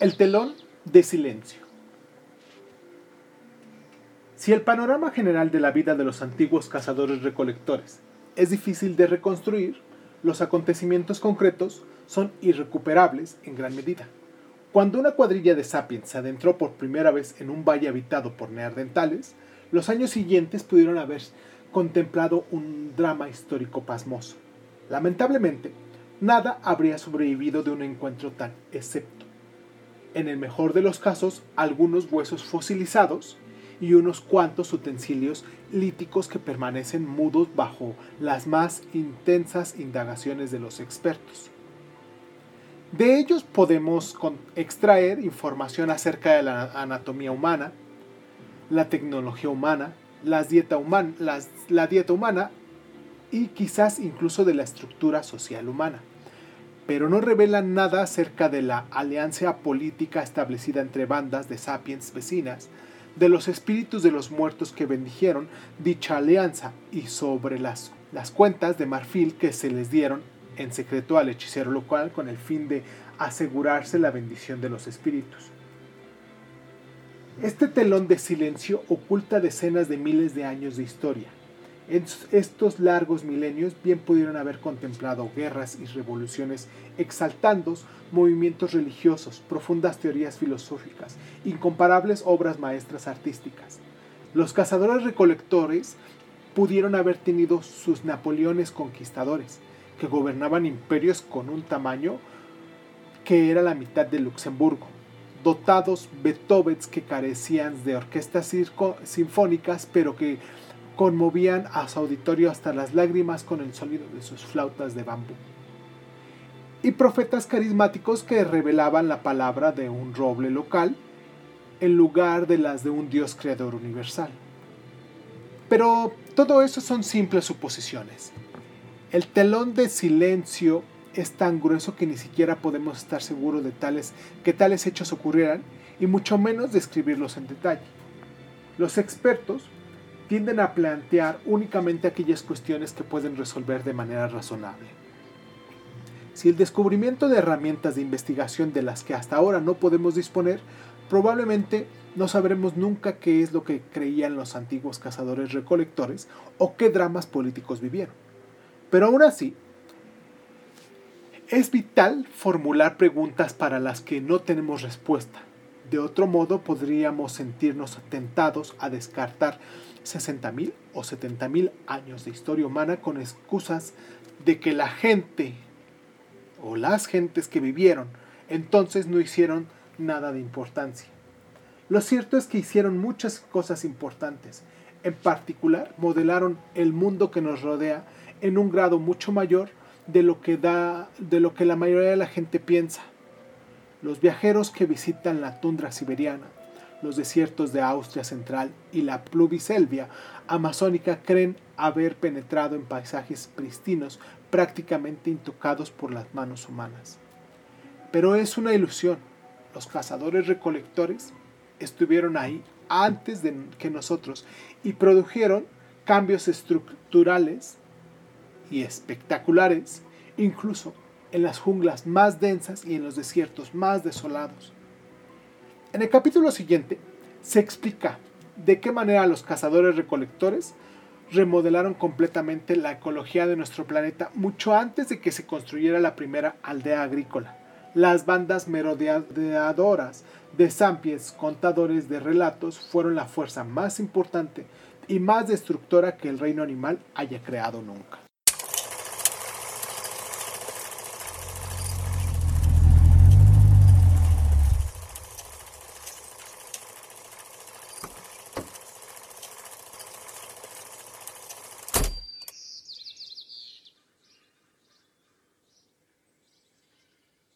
El telón de silencio. Si el panorama general de la vida de los antiguos cazadores recolectores es difícil de reconstruir, los acontecimientos concretos son irrecuperables en gran medida. Cuando una cuadrilla de sapiens se adentró por primera vez en un valle habitado por neandertales, los años siguientes pudieron haber contemplado un drama histórico pasmoso. Lamentablemente, nada habría sobrevivido de un encuentro tan excepto en el mejor de los casos, algunos huesos fosilizados y unos cuantos utensilios líticos que permanecen mudos bajo las más intensas indagaciones de los expertos. De ellos podemos extraer información acerca de la anatomía humana, la tecnología humana, la dieta humana y quizás incluso de la estructura social humana pero no revelan nada acerca de la alianza política establecida entre bandas de sapiens vecinas, de los espíritus de los muertos que bendijeron dicha alianza y sobre las, las cuentas de marfil que se les dieron en secreto al hechicero local con el fin de asegurarse la bendición de los espíritus. Este telón de silencio oculta decenas de miles de años de historia, estos largos milenios bien pudieron haber contemplado guerras y revoluciones exaltando movimientos religiosos, profundas teorías filosóficas, incomparables obras maestras artísticas. Los cazadores recolectores pudieron haber tenido sus Napoleones conquistadores, que gobernaban imperios con un tamaño que era la mitad de Luxemburgo, dotados Beethovens que carecían de orquestas sinfónicas, pero que conmovían a su auditorio hasta las lágrimas con el sonido de sus flautas de bambú. Y profetas carismáticos que revelaban la palabra de un roble local en lugar de las de un Dios creador universal. Pero todo eso son simples suposiciones. El telón de silencio es tan grueso que ni siquiera podemos estar seguros de tales que tales hechos ocurrieran y mucho menos describirlos en detalle. Los expertos tienden a plantear únicamente aquellas cuestiones que pueden resolver de manera razonable. Si el descubrimiento de herramientas de investigación de las que hasta ahora no podemos disponer, probablemente no sabremos nunca qué es lo que creían los antiguos cazadores recolectores o qué dramas políticos vivieron. Pero aún así, es vital formular preguntas para las que no tenemos respuesta. De otro modo, podríamos sentirnos tentados a descartar 60.000 o 70.000 años de historia humana con excusas de que la gente o las gentes que vivieron entonces no hicieron nada de importancia. Lo cierto es que hicieron muchas cosas importantes. En particular, modelaron el mundo que nos rodea en un grado mucho mayor de lo que da de lo que la mayoría de la gente piensa. Los viajeros que visitan la tundra siberiana los desiertos de Austria Central y la pluviselvia amazónica creen haber penetrado en paisajes pristinos prácticamente intocados por las manos humanas. Pero es una ilusión. Los cazadores recolectores estuvieron ahí antes de que nosotros y produjeron cambios estructurales y espectaculares, incluso en las junglas más densas y en los desiertos más desolados. En el capítulo siguiente se explica de qué manera los cazadores recolectores remodelaron completamente la ecología de nuestro planeta mucho antes de que se construyera la primera aldea agrícola. Las bandas merodeadoras de Sampies, contadores de relatos, fueron la fuerza más importante y más destructora que el reino animal haya creado nunca.